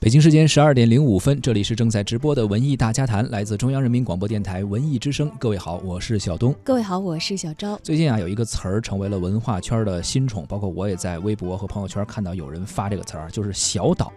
北京时间十二点零五分，这里是正在直播的文艺大家谈，来自中央人民广播电台文艺之声。各位好，我是小东。各位好，我是小昭。最近啊，有一个词儿成为了文化圈的新宠，包括我也在微博和朋友圈看到有人发这个词儿，就是“小岛”。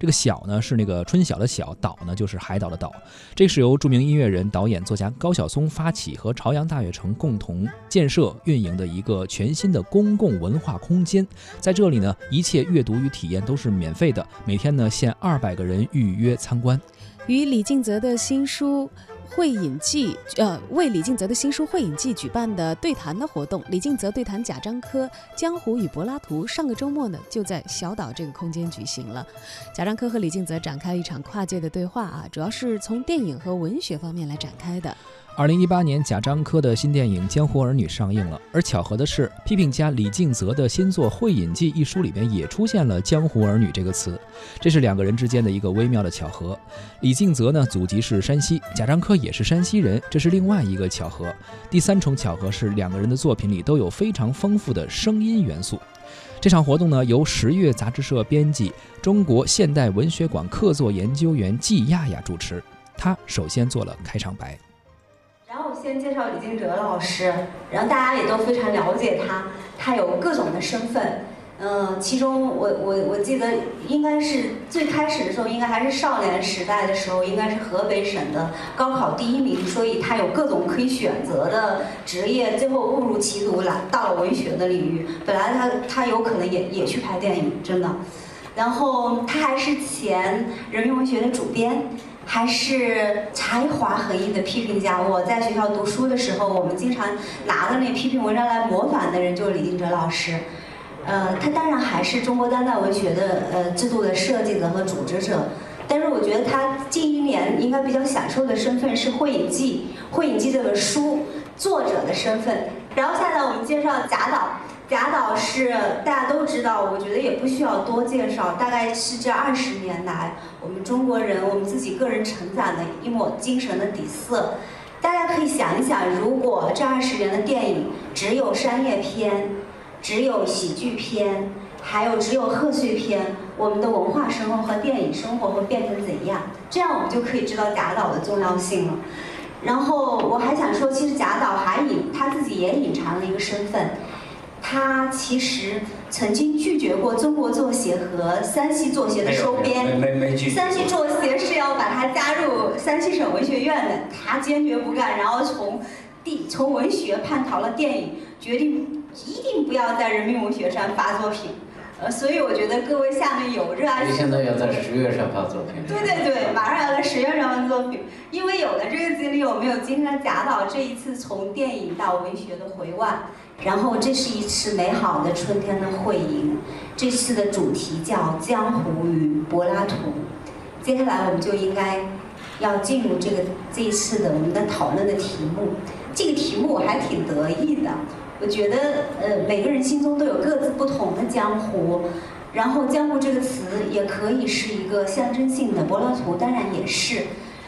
这个“小”呢是那个春晓的“晓”，“岛”呢就是海岛的“岛”。这是由著名音乐人、导演、作家高晓松发起，和朝阳大悦城共同建设运营的一个全新的公共文化空间。在这里呢，一切阅读与体验都是免费的，每天呢限二百个人。预约参观，与李静泽的新书《会影记》呃，为李静泽的新书《会影记》举办的对谈的活动，李静泽对谈贾樟柯《江湖与柏拉图》，上个周末呢就在小岛这个空间举行了。贾樟柯和李静泽展开了一场跨界的对话啊，主要是从电影和文学方面来展开的。二零一八年，贾樟柯的新电影《江湖儿女》上映了，而巧合的是，批评家李敬泽的新作《会隐记》一书里边也出现了“江湖儿女”这个词，这是两个人之间的一个微妙的巧合。李敬泽呢，祖籍是山西，贾樟柯也是山西人，这是另外一个巧合。第三重巧合是，两个人的作品里都有非常丰富的声音元素。这场活动呢，由十月杂志社编辑、中国现代文学馆客座研究员季亚亚主持，他首先做了开场白。先介绍李金哲老师，然后大家也都非常了解他，他有各种的身份，嗯，其中我我我记得应该是最开始的时候，应该还是少年时代的时候，应该是河北省的高考第一名，所以他有各种可以选择的职业，最后误入歧途来到了文学的领域。本来他他有可能也也去拍电影，真的，然后他还是前人民文学的主编。还是才华横溢的批评家。我在学校读书的时候，我们经常拿的那批评文章来模仿的人就是李敬哲老师。呃，他当然还是中国当代文学的呃制度的设计者和组织者。但是我觉得他近一年应该比较享受的身份是《会影记》《会影记》这本书作者的身份。然后现在我们介绍贾导。贾导是大家都知道，我觉得也不需要多介绍，大概是这二十年来我们中国人我们自己个人成长的一抹精神的底色。大家可以想一想，如果这二十年的电影只有商业片，只有喜剧片，还有只有贺岁片，我们的文化生活和电影生活会变成怎样？这样我们就可以知道贾导的重要性了。然后我还想说，其实贾导还隐他自己也隐藏了一个身份。他其实曾经拒绝过中国作协和山西作协的收编，山西作协是要把他加入山西省文学院的，他坚决不干，然后从地从文学叛逃了电影，决定一定不要在人民文学上发作品。呃，所以我觉得各位下面有热爱。你现在要在十月上发作品。对对对，马上要在十月上发作品，因为有了这个经历，我们有今天的贾导这一次从电影到文学的回望，然后这是一次美好的春天的会迎，这次的主题叫江湖与柏拉图，接下来我们就应该要进入这个这一次的我们的讨论的题目，这个题目我还挺得意的。我觉得，呃，每个人心中都有各自不同的江湖，然后“江湖”这个词也可以是一个象征性的，柏拉图当然也是。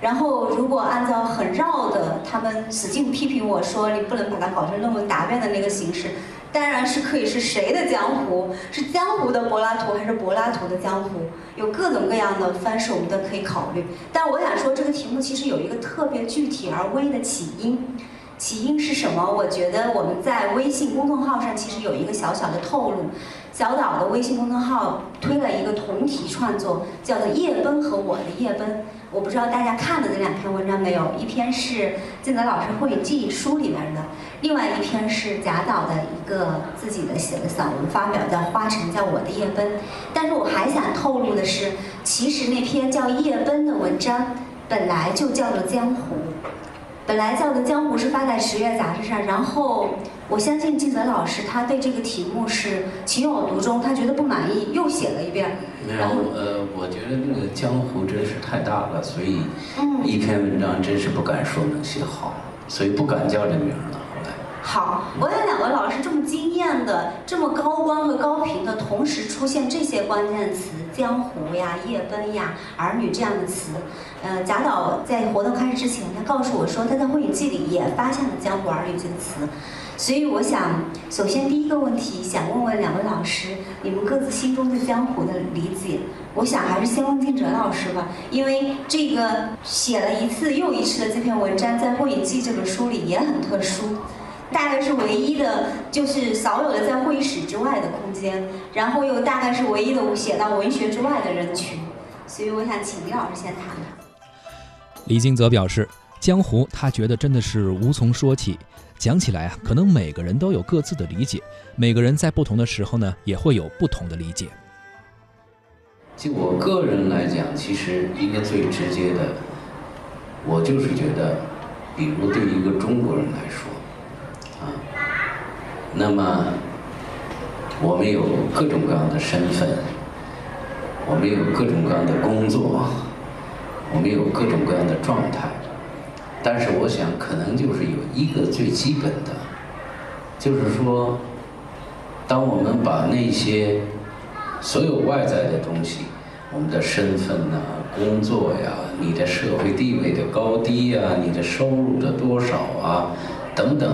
然后，如果按照很绕的，他们使劲批评我说你不能把它搞成论文答辩的那个形式，当然是可以是谁的江湖？是江湖的柏拉图，还是柏拉图的江湖？有各种各样的方式，我们都可以考虑。但我想说，这个题目其实有一个特别具体而微的起因。起因是什么？我觉得我们在微信公众号上其实有一个小小的透露。小岛的微信公众号推了一个同题创作，叫做《夜奔和我的夜奔》。我不知道大家看了这两篇文章没有？一篇是金泽老师《会记》书里面的，另外一篇是贾岛的一个自己的写的散文发表在《花城》，叫《我的夜奔》。但是我还想透露的是，其实那篇叫《夜奔》的文章本来就叫做《江湖》。本来叫的《江湖》是发在十月杂志上，然后我相信静泽老师他对这个题目是情有独钟，他觉得不满意，又写了一遍。然后，呃，我觉得那个《江湖》真是太大了，所以一篇文章真是不敢说能写好，所以不敢叫这名了。好，我有两位老师这么惊艳的、这么高光和高频的同时出现这些关键词，江湖呀、夜奔呀、儿女这样的词。呃，贾导在活动开始之前，他告诉我说他在《会影记》里也发现了“江湖儿女”这个词。所以我想，首先第一个问题想问问两位老师，你们各自心中对江湖的理解。我想还是先问金哲老师吧，因为这个写了一次又一次的这篇文章，在《会影记》这本书里也很特殊。大概是唯一的，就是少有的在会议室之外的空间，然后又大概是唯一的写到文学之外的人群，所以我想请李老师先谈谈。李金泽表示，江湖他觉得真的是无从说起，讲起来啊，可能每个人都有各自的理解，每个人在不同的时候呢，也会有不同的理解。就我个人来讲，其实一个最直接的，我就是觉得，比如对一个中国人来说。那么，我们有各种各样的身份，我们有各种各样的工作，我们有各种各样的状态。但是，我想可能就是有一个最基本的，就是说，当我们把那些所有外在的东西，我们的身份呐、工作呀、你的社会地位的高低呀、你的收入的多少啊等等。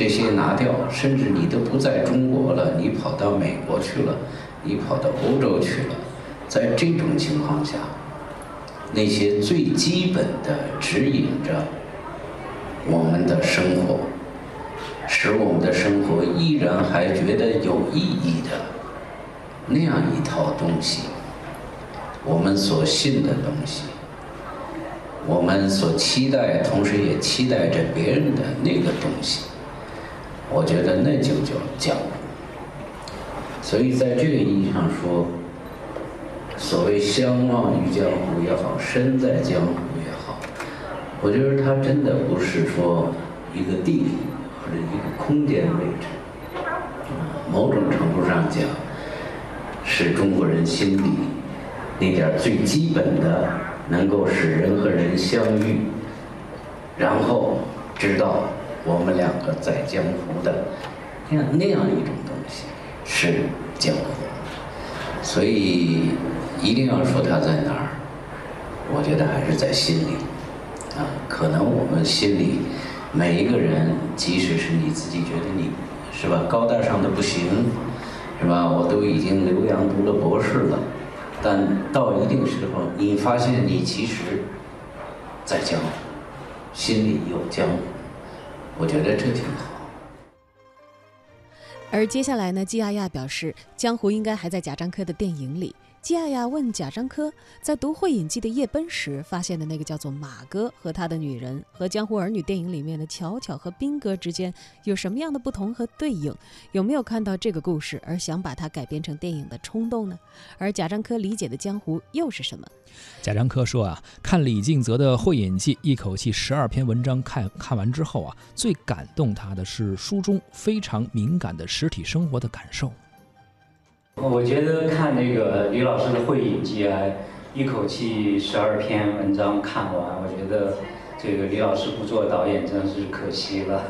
这些拿掉，甚至你都不在中国了，你跑到美国去了，你跑到欧洲去了，在这种情况下，那些最基本的指引着我们的生活，使我们的生活依然还觉得有意义的那样一套东西，我们所信的东西，我们所期待，同时也期待着别人的那个东西。我觉得那就叫江湖。所以在这个意义上说，所谓相忘于江湖也好，身在江湖也好，我觉得它真的不是说一个地理或者一个空间位置，某种程度上讲，是中国人心里那点最基本的，能够使人和人相遇，然后知道。我们两个在江湖的，那样那样一种东西是江湖，所以一定要说它在哪儿，我觉得还是在心里，啊，可能我们心里每一个人，即使是你自己觉得你是吧高大上的不行，是吧？我都已经留洋读了博士了，但到一定时候，你发现你其实，在江湖，心里有江湖。我觉得这挺好。而接下来呢，季亚亚表示，江湖应该还在贾樟柯的电影里。季亚亚问贾樟柯，在读《会影记》的夜奔时发现的那个叫做马哥和他的女人，和《江湖儿女》电影里面的巧巧和斌哥之间有什么样的不同和对应？有没有看到这个故事而想把它改编成电影的冲动呢？而贾樟柯理解的江湖又是什么？贾樟柯说啊，看李敬泽的《会影记》，一口气十二篇文章看看完之后啊，最感动他的是书中非常敏感的实体生活的感受。我觉得看那个李老师的《会影记》啊，一口气十二篇文章看完，我觉得这个李老师不做导演真是可惜了，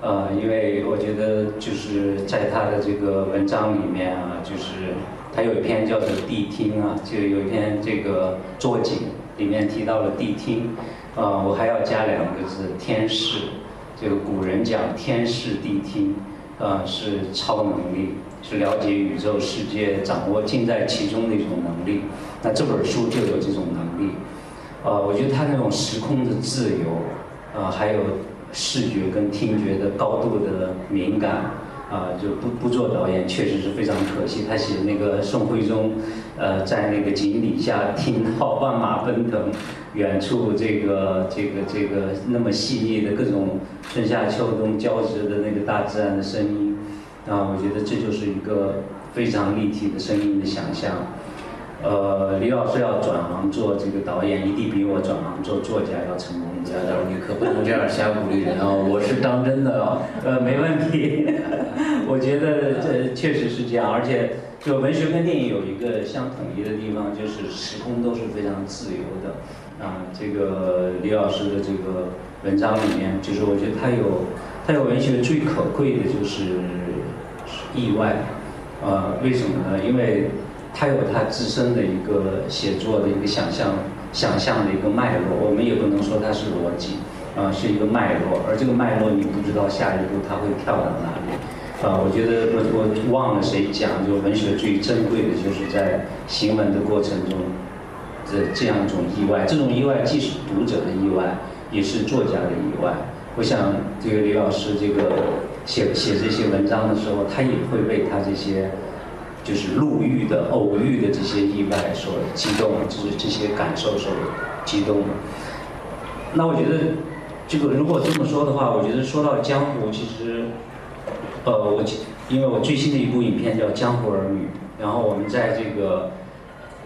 呃，因为我觉得就是在他的这个文章里面啊，就是他有一篇叫做《谛听》啊，就有一篇这个作景里面提到了谛听，啊，我还要加两个字“天视”，这个古人讲“天视谛听”，啊，是超能力。是了解宇宙世界，掌握尽在其中的一种能力。那这本书就有这种能力。呃，我觉得他那种时空的自由，呃，还有视觉跟听觉的高度的敏感，啊，就不不做导演确实是非常可惜。他写那个宋徽宗，呃，在那个井底下 听到万马奔腾，远处这个这个这个那么细腻的各种春夏秋冬交织的那个大自然的声音。啊，我觉得这就是一个非常立体的声音的想象。呃，李老师要转行做这个导演，一定比我转行做作家要成功。贾导，你可不能这样瞎鼓励人啊！我是当真的啊。呃，没问题。我觉得这确实是这样，而且就文学跟电影有一个相统一的地方，就是时空都是非常自由的。啊，这个李老师的这个文章里面，就是我觉得他有。他有文学最可贵的就是意外，呃，为什么呢？因为他有他自身的一个写作的一个想象、想象的一个脉络，我们也不能说它是逻辑，啊，是一个脉络，而这个脉络你不知道下一步它会跳到哪里，啊，我觉得我我忘了谁讲，就文学最珍贵的就是在行文的过程中的这样一种意外，这种意外既是读者的意外，也是作家的意外。我想这个李老师这个写写这些文章的时候，他也会被他这些。就是路遇的、偶遇的这些意外所激动，就是这些感受所激动。那我觉得，这个如果这么说的话，我觉得说到江湖，其实，呃，我因为我最新的一部影片叫《江湖儿女》，然后我们在这个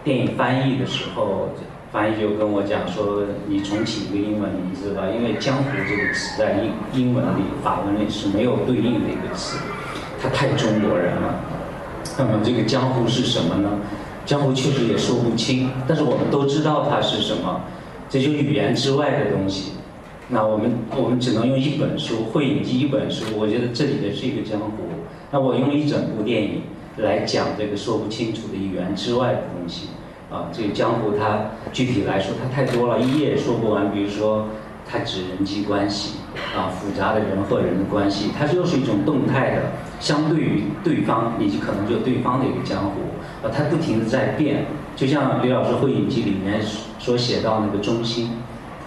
电影翻译的时候，翻译就跟我讲说，你重启一个英文名字吧，因为“江湖”这个词在英英文里、法文里是没有对应的一个词，它太中国人了。那么这个江湖是什么呢？江湖确实也说不清，但是我们都知道它是什么，这就是语言之外的东西。那我们我们只能用一本书《会影记》一本书，我觉得这里的是一个江湖。那我用一整部电影来讲这个说不清楚的语言之外的东西。啊，这个江湖它具体来说它太多了，一页说不完。比如说。它指人际关系啊，复杂的人和人的关系，它又是一种动态的，相对于对方，以及可能就对方的一个江湖啊，它不停的在变。就像李老师《会影记》里面所写到那个中心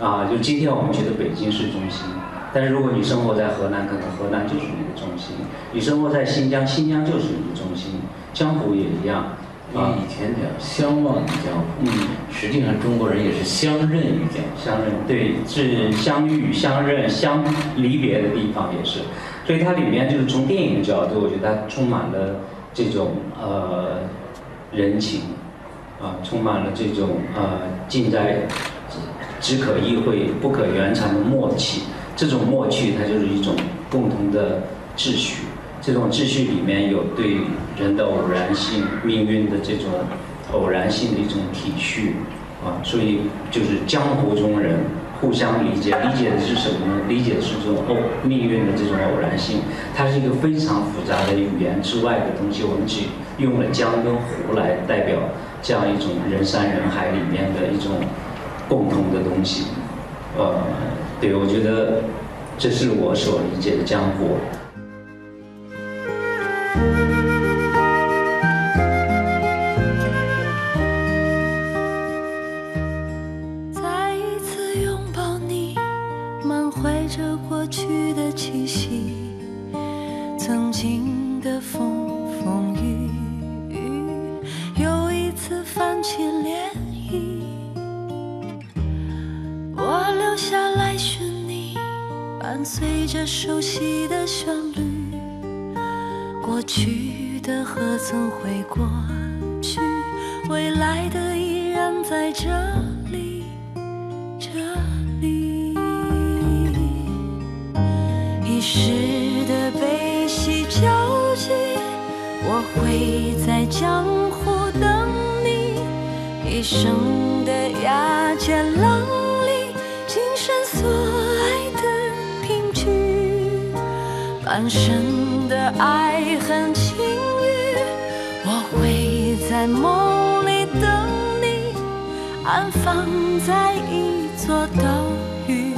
啊，就今天我们觉得北京是中心，但是如果你生活在河南，可能河南就是你的中心；你生活在新疆，新疆就是你的中心。江湖也一样。啊，以前讲相忘于江湖，嗯，实际上中国人也是相认于江湖，相认。对，是相遇、相认、相离别的地方也是，所以它里面就是从电影的角度，我觉得它充满了这种呃人情，啊，充满了这种呃近在只可意会不可言传的默契，这种默契它就是一种共同的秩序。这种秩序里面有对人的偶然性、命运的这种偶然性的一种体恤啊，所以就是江湖中人互相理解，理解的是什么呢？理解的是这种偶命运的这种偶然性，它是一个非常复杂的语言之外的东西。我们只用了江跟湖来代表这样一种人山人海里面的一种共同的东西。呃，对，我觉得这是我所理解的江湖。过去的气息，曾经的风风雨雨，又一次泛起涟漪。我留下来寻你，伴随着熟悉的旋律。过去的何曾会过去？未来的依然在这江湖等你。一生的崖尖浪里，今生所爱的凭据，半生。的爱恨情欲，我会在梦里等你，安放在一座岛屿，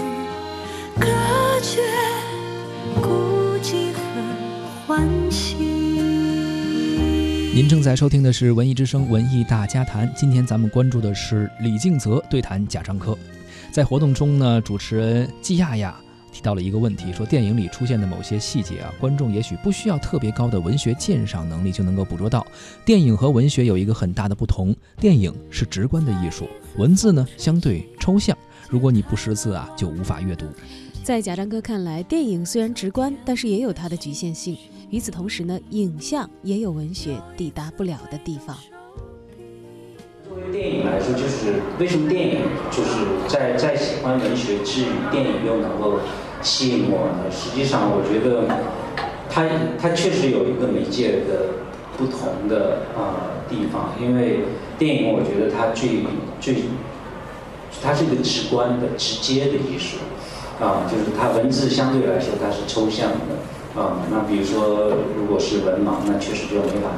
隔绝您正在收听的是《文艺之声·文艺大家谈》，今天咱们关注的是李敬泽对谈贾樟柯。在活动中呢，主持人季亚亚。提到了一个问题，说电影里出现的某些细节啊，观众也许不需要特别高的文学鉴赏能力就能够捕捉到。电影和文学有一个很大的不同，电影是直观的艺术，文字呢相对抽象，如果你不识字啊，就无法阅读。在贾樟柯看来，电影虽然直观，但是也有它的局限性。与此同时呢，影像也有文学抵达不了的地方。作为电影来说，就是为什么电影就是在在喜欢文学之余，电影又能够吸引我呢？实际上，我觉得它它确实有一个媒介的不同的啊地方，因为电影我觉得它最最它是一个直观的、直接的艺术啊，就是它文字相对来说它是抽象的啊。那比如说，如果是文盲，那确实就没法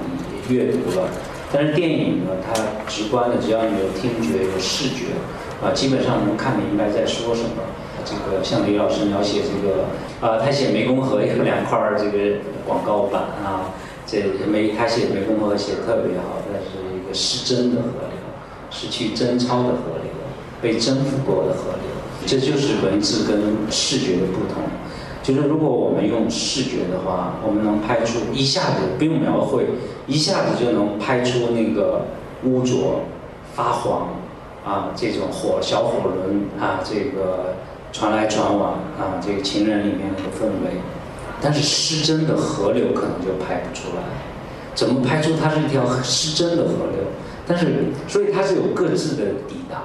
阅读了。但是电影呢，它直观的，只要你有听觉、有视觉，啊，基本上能看明白在说什么。这个像李老师描写这个，啊，他写湄公河有两块这个广告板啊，这湄他写湄公河写特别好，但是一个失真的河流，是去贞操的河流，被征服过的河流。这就是文字跟视觉的不同。就是如果我们用视觉的话，我们能拍出一下子不用描绘，一下子就能拍出那个污浊、发黄啊这种火小火轮啊这个。传来传往啊，这个情人里面的氛围，但是失真的河流可能就拍不出来。怎么拍出它是一条失真的河流？但是，所以它是有各自的抵达，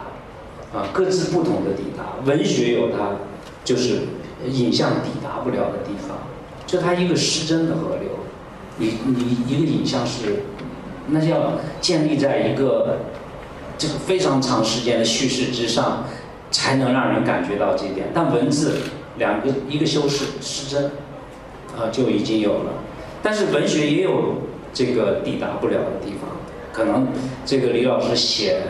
啊，各自不同的抵达。文学有它就是影像抵不了的地方，就它一个失真的河流，你你一个影像是，那要建立在一个这个非常长时间的叙事之上。才能让人感觉到这点，但文字两个一个修饰失真，啊就已经有了。但是文学也有这个抵达不了的地方，可能这个李老师写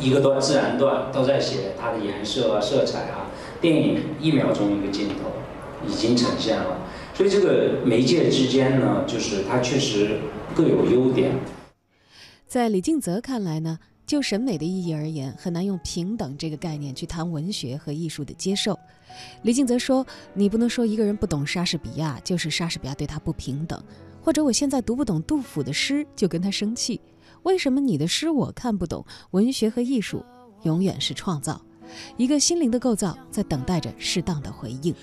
一个段自然段都在写它的颜色啊、色彩啊，电影一秒钟一个镜头已经呈现了。所以这个媒介之间呢，就是它确实各有优点。在李静泽看来呢？就审美的意义而言，很难用平等这个概念去谈文学和艺术的接受。李静泽说：“你不能说一个人不懂莎士比亚，就是莎士比亚对他不平等；或者我现在读不懂杜甫的诗，就跟他生气。为什么你的诗我看不懂？文学和艺术永远是创造，一个心灵的构造，在等待着适当的回应。”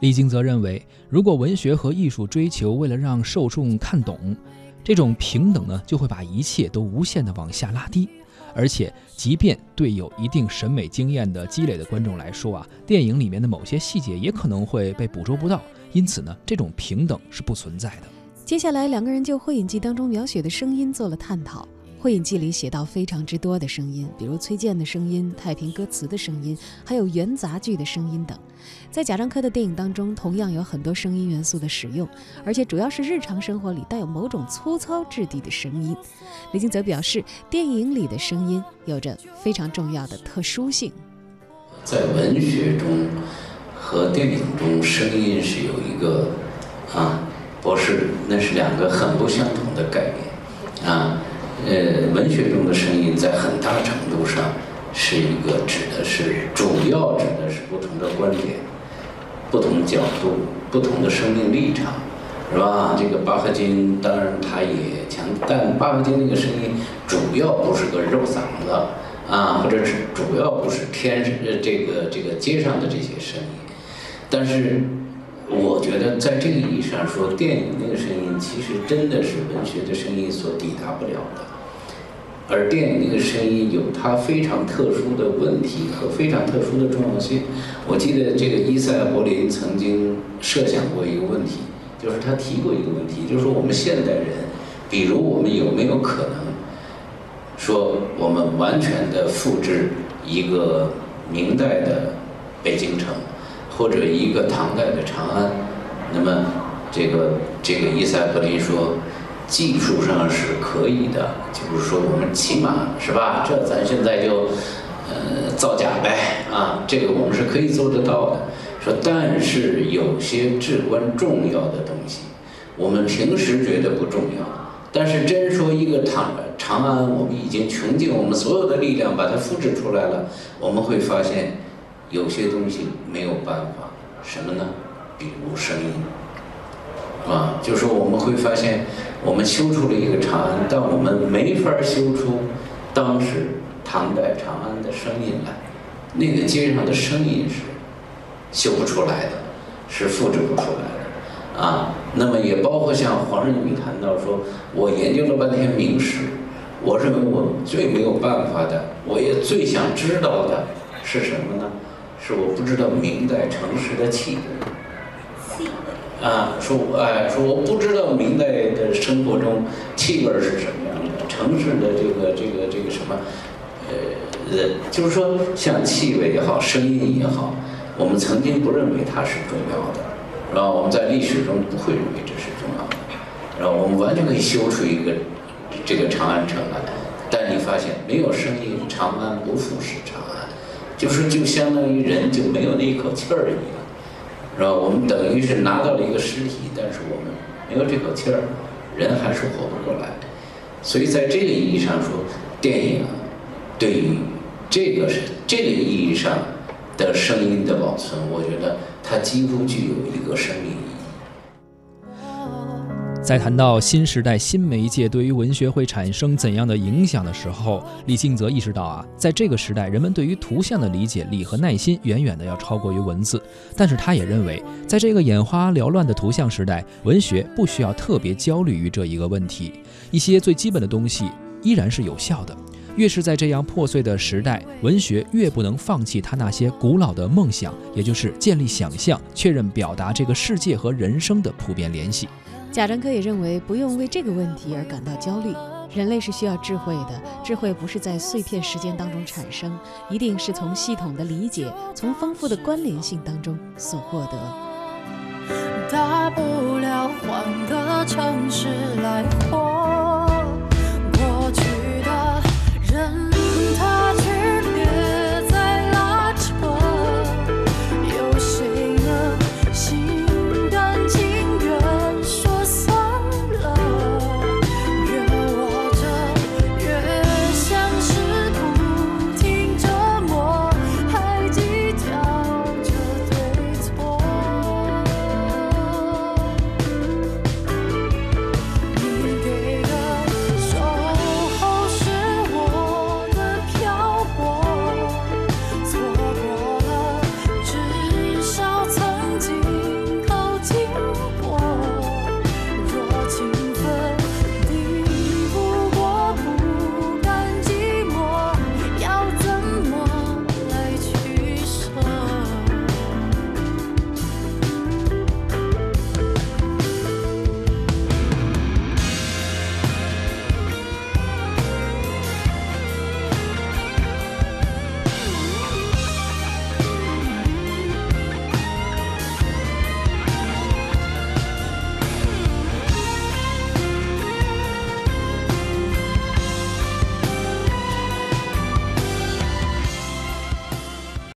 李敬则认为，如果文学和艺术追求为了让受众看懂，这种平等呢，就会把一切都无限的往下拉低。而且，即便对有一定审美经验的积累的观众来说啊，电影里面的某些细节也可能会被捕捉不到。因此呢，这种平等是不存在的。接下来，两个人就《会影记》当中描写的声音做了探讨。《会影记》里写到非常之多的声音，比如崔健的声音、太平歌词的声音，还有元杂剧的声音等。在贾樟柯的电影当中，同样有很多声音元素的使用，而且主要是日常生活里带有某种粗糙质地的声音。李金泽表示，电影里的声音有着非常重要的特殊性。在文学中和电影中，声音是有一个啊，不是，那是两个很不相同的概念啊。呃，文学中的声音在很大程度上是一个指的是主要指的是不同的观点、不同角度、不同的生命立场，是吧？这个巴赫金当然他也强，但巴赫金那个声音主要不是个肉嗓子啊，或者是主要不是天呃这个这个街上的这些声音，但是我觉得在这个意义上说，电影那个声音其实真的是文学的声音所抵达不了的。而电影那个声音有它非常特殊的问题和非常特殊的重要性。我记得这个伊塞柏林曾经设想过一个问题，就是他提过一个问题，就是说我们现代人，比如我们有没有可能说我们完全的复制一个明代的北京城，或者一个唐代的长安？那么这个这个伊塞尔柏林说。技术上是可以的，就是说我们起码是吧？这咱现在就呃造假呗啊，这个我们是可以做得到的。说但是有些至关重要的东西，我们平时觉得不重要，但是真说一个长长安，我们已经穷尽我们所有的力量把它复制出来了，我们会发现有些东西没有办法，什么呢？比如声音。啊，就是说我们会发现，我们修出了一个长安，但我们没法修出当时唐代长安的声音来。那个街上的声音是修不出来的，是复制不出来的。啊，那么也包括像黄仁宇谈到说，我研究了半天明史，我认为我最没有办法的，我也最想知道的是什么呢？是我不知道明代城市的气质。啊，说哎，说我不知道明代的生活中气味是什么样的，城市的这个这个这个什么，呃，就是说像气味也好，声音也好，我们曾经不认为它是重要的，然后我们在历史中不会认为这是重要的，然后我们完全可以修出一个这个长安城来。但你发现没有声音，长安不复是长安，就是就相当于人就没有那一口气儿一样，是吧我们等于是拿到了一个尸体，但是我们没有这口气儿，人还是活不过来。所以在这个意义上说，电影对于这个是这个意义上。的声音的保存，我觉得它几乎具有一个生命。在谈到新时代新媒介对于文学会产生怎样的影响的时候，李敬泽意识到啊，在这个时代，人们对于图像的理解力和耐心远远的要超过于文字。但是他也认为，在这个眼花缭乱的图像时代，文学不需要特别焦虑于这一个问题，一些最基本的东西依然是有效的。越是在这样破碎的时代，文学越不能放弃他那些古老的梦想，也就是建立想象、确认表达这个世界和人生的普遍联系。贾樟柯也认为，不用为这个问题而感到焦虑。人类是需要智慧的，智慧不是在碎片时间当中产生，一定是从系统的理解、从丰富的关联性当中所获得。大不了换个城市来活。